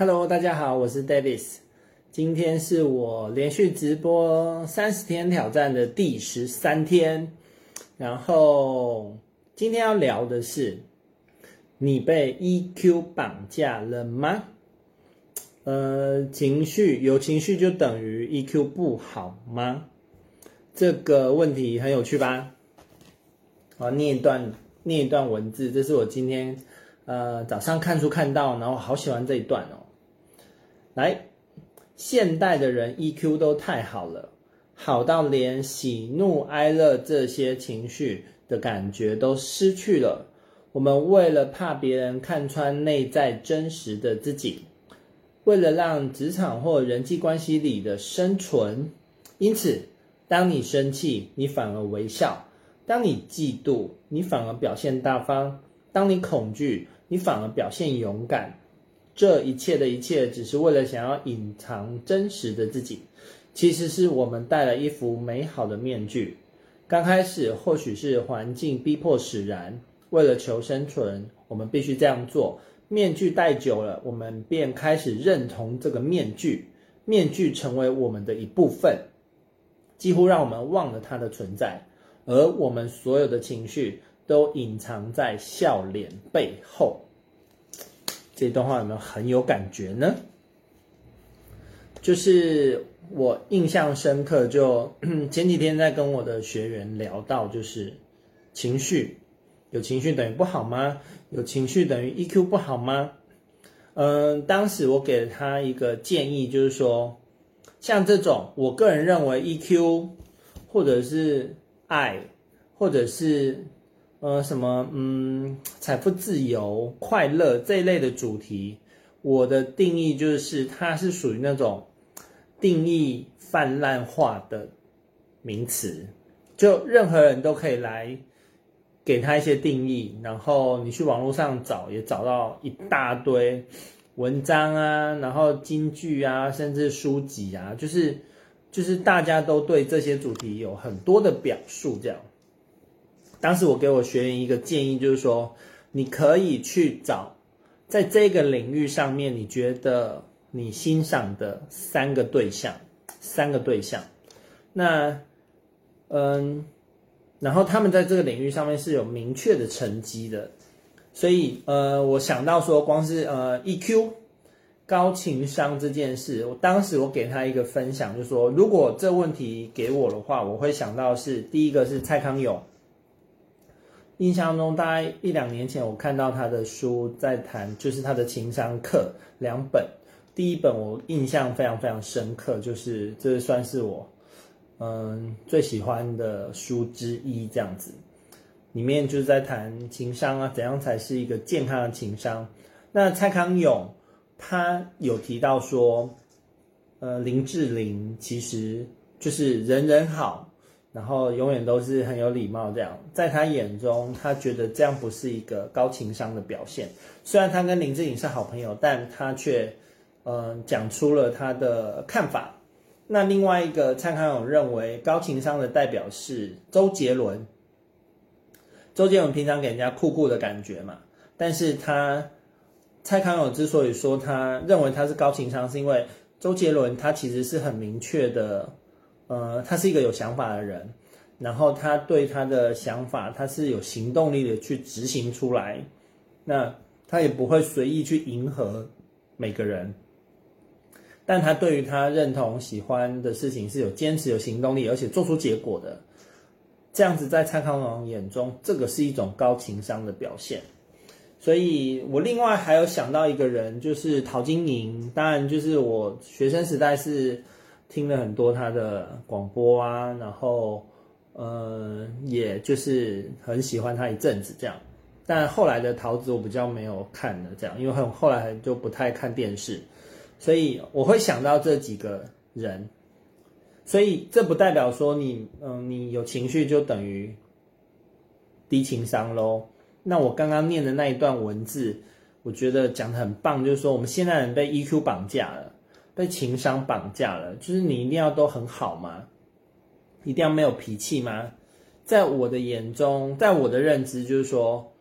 Hello，大家好，我是 Davis。今天是我连续直播三十天挑战的第十三天。然后今天要聊的是，你被 EQ 绑架了吗？呃，情绪有情绪就等于 EQ 不好吗？这个问题很有趣吧？好，念一段念一段文字，这是我今天呃早上看书看到，然后好喜欢这一段哦。来，现代的人 EQ 都太好了，好到连喜怒哀乐这些情绪的感觉都失去了。我们为了怕别人看穿内在真实的自己，为了让职场或人际关系里的生存，因此，当你生气，你反而微笑；当你嫉妒，你反而表现大方；当你恐惧，你反而表现勇敢。这一切的一切，只是为了想要隐藏真实的自己。其实是我们戴了一副美好的面具。刚开始或许是环境逼迫使然，为了求生存，我们必须这样做。面具戴久了，我们便开始认同这个面具，面具成为我们的一部分，几乎让我们忘了它的存在。而我们所有的情绪都隐藏在笑脸背后。这段话有没有很有感觉呢？就是我印象深刻就，前几天在跟我的学员聊到，就是情绪，有情绪等于不好吗？有情绪等于 EQ 不好吗？嗯，当时我给了他一个建议，就是说，像这种，我个人认为 EQ，或者是爱，或者是。呃，什么？嗯，财富自由、快乐这一类的主题，我的定义就是，它是属于那种定义泛滥化的名词，就任何人都可以来给他一些定义，然后你去网络上找，也找到一大堆文章啊，然后金句啊，甚至书籍啊，就是就是大家都对这些主题有很多的表述，这样。当时我给我学员一个建议，就是说，你可以去找，在这个领域上面，你觉得你欣赏的三个对象，三个对象，那，嗯，然后他们在这个领域上面是有明确的成绩的，所以，呃，我想到说，光是呃 EQ 高情商这件事，我当时我给他一个分享，就是说，如果这问题给我的话，我会想到是第一个是蔡康永。印象中，大概一两年前，我看到他的书在谈，就是他的情商课两本。第一本我印象非常非常深刻，就是这算是我嗯最喜欢的书之一。这样子，里面就是在谈情商啊，怎样才是一个健康的情商。那蔡康永他有提到说，呃，林志玲其实就是人人好。然后永远都是很有礼貌，这样，在他眼中，他觉得这样不是一个高情商的表现。虽然他跟林志颖是好朋友，但他却，嗯、呃，讲出了他的看法。那另外一个蔡康永认为高情商的代表是周杰伦。周杰伦平常给人家酷酷的感觉嘛，但是他蔡康永之所以说他认为他是高情商，是因为周杰伦他其实是很明确的。呃，他是一个有想法的人，然后他对他的想法，他是有行动力的去执行出来，那他也不会随意去迎合每个人，但他对于他认同、喜欢的事情是有坚持、有行动力，而且做出结果的，这样子在蔡康永眼中，这个是一种高情商的表现。所以我另外还有想到一个人，就是陶晶莹，当然就是我学生时代是。听了很多他的广播啊，然后，呃，也就是很喜欢他一阵子这样，但后来的陶子我比较没有看了这样，因为很后来就不太看电视，所以我会想到这几个人，所以这不代表说你，嗯，你有情绪就等于低情商喽。那我刚刚念的那一段文字，我觉得讲的很棒，就是说我们现在人被 EQ 绑架了。被情商绑架了，就是你一定要都很好吗？一定要没有脾气吗？在我的眼中，在我的认知，就是说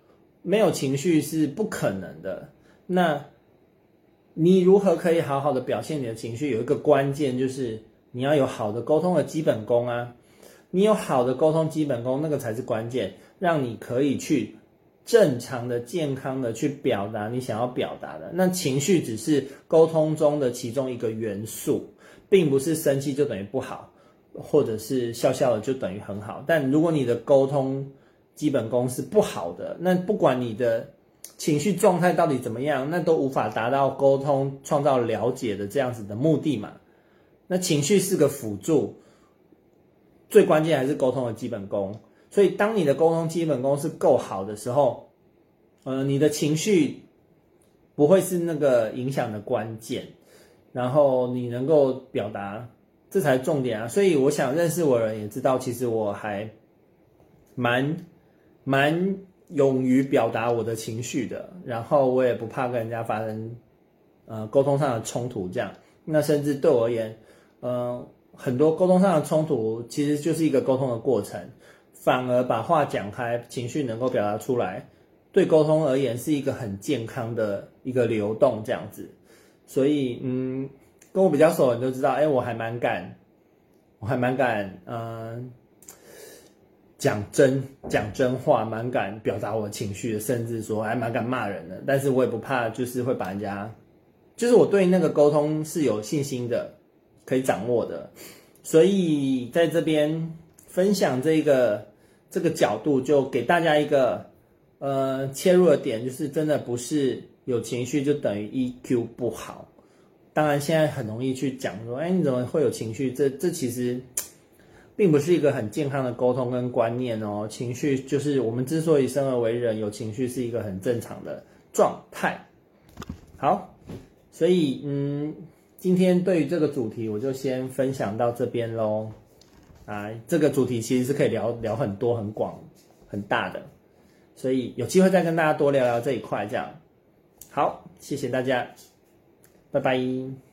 没有情绪是不可能的。那你如何可以好好的表现你的情绪？有一个关键就是你要有好的沟通的基本功啊！你有好的沟通基本功，那个才是关键，让你可以去正常的、健康的去表达你想要表达的。那情绪只是沟通中的其中一个元素，并不是生气就等于不好，或者是笑笑的就等于很好。但如果你的沟通基本功是不好的，那不管你的。情绪状态到底怎么样？那都无法达到沟通、创造了解的这样子的目的嘛？那情绪是个辅助，最关键还是沟通的基本功。所以，当你的沟通基本功是够好的时候，呃，你的情绪不会是那个影响的关键，然后你能够表达，这才重点啊！所以，我想认识我的人也知道，其实我还蛮蛮。勇于表达我的情绪的，然后我也不怕跟人家发生，呃，沟通上的冲突。这样，那甚至对我而言，呃，很多沟通上的冲突其实就是一个沟通的过程，反而把话讲开，情绪能够表达出来，对沟通而言是一个很健康的一个流动这样子。所以，嗯，跟我比较熟的人都知道，哎，我还蛮敢，我还蛮敢，嗯、呃。讲真讲真话，蛮敢表达我情绪的，甚至说还蛮敢骂人的。但是我也不怕，就是会把人家，就是我对那个沟通是有信心的，可以掌握的。所以在这边分享这个这个角度，就给大家一个呃切入的点，就是真的不是有情绪就等于 EQ 不好。当然现在很容易去讲说，哎，你怎么会有情绪？这这其实。并不是一个很健康的沟通跟观念哦，情绪就是我们之所以生而为人，有情绪是一个很正常的状态。好，所以嗯，今天对于这个主题，我就先分享到这边喽。啊，这个主题其实是可以聊聊很多、很广、很大的，所以有机会再跟大家多聊聊这一块。这样，好，谢谢大家，拜拜。